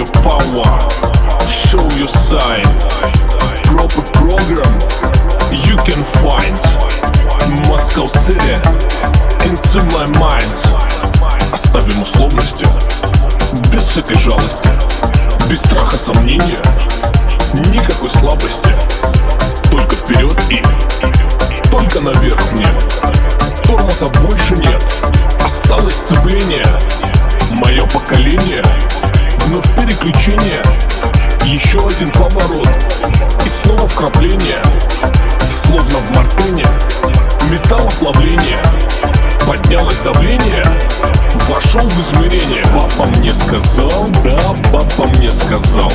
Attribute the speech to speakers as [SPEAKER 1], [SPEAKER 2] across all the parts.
[SPEAKER 1] your power, show your sign. Proper program you can find. Moscow City into my mind. Оставим условности, без всякой жалости, без страха сомнения, никакой слабости. Только вперед и Словно в мартыне Металлоплавление Поднялось давление. Вошел в измерение. Папа мне сказал, да, папа мне сказал.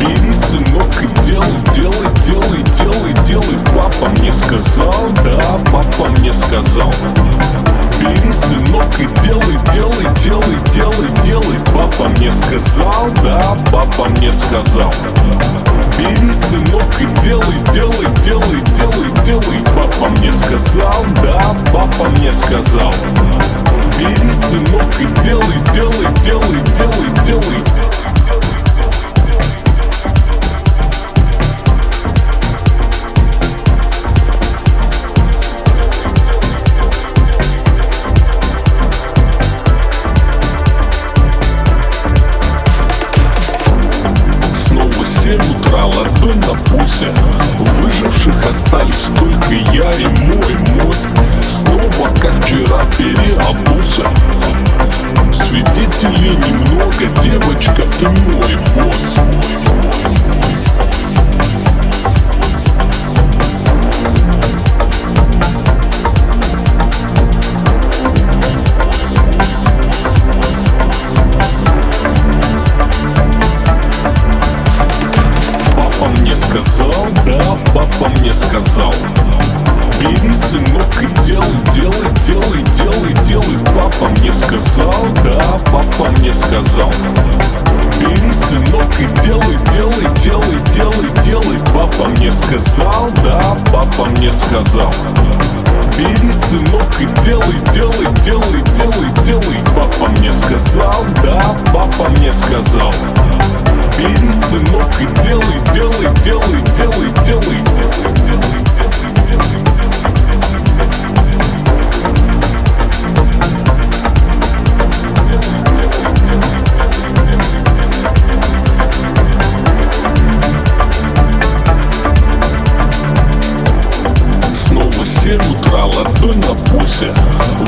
[SPEAKER 1] Бери, сынок, и делай, делай, делай, делай, делай. Папа мне сказал, да, папа мне сказал. Бери, сынок, и делай, делай, делай, делай, делай. Папа мне сказал, да, папа мне сказал. Бери, сынок, и делай, делай, сказал, да, папа мне сказал. Бери, сынок, и делай, делай, делай, делай, делай утра, ладонь на пульсе. Выживших остались только я и мой мозг. Снова, как вчера, переобулся. Свидетелей немного, девочка и мой босс сказал, да, папа мне сказал. Бери, сынок, и делай, делай, делай, делай, делай. Папа мне сказал, да, папа мне сказал. Бери, сынок, и делай, делай, делай, делай, делай. Папа мне сказал, да, папа мне сказал. Бери, сынок, и делай, делай, делай, делай, делай. Папа мне сказал, да, папа мне сказал Бери, сынок, и делай, делай, делай, делай, делай на пульсе.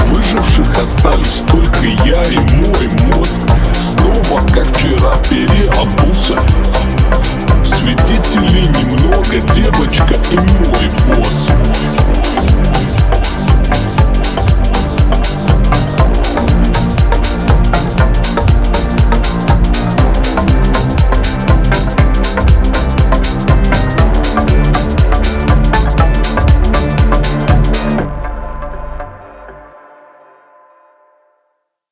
[SPEAKER 1] Выживших остались только я и мой мозг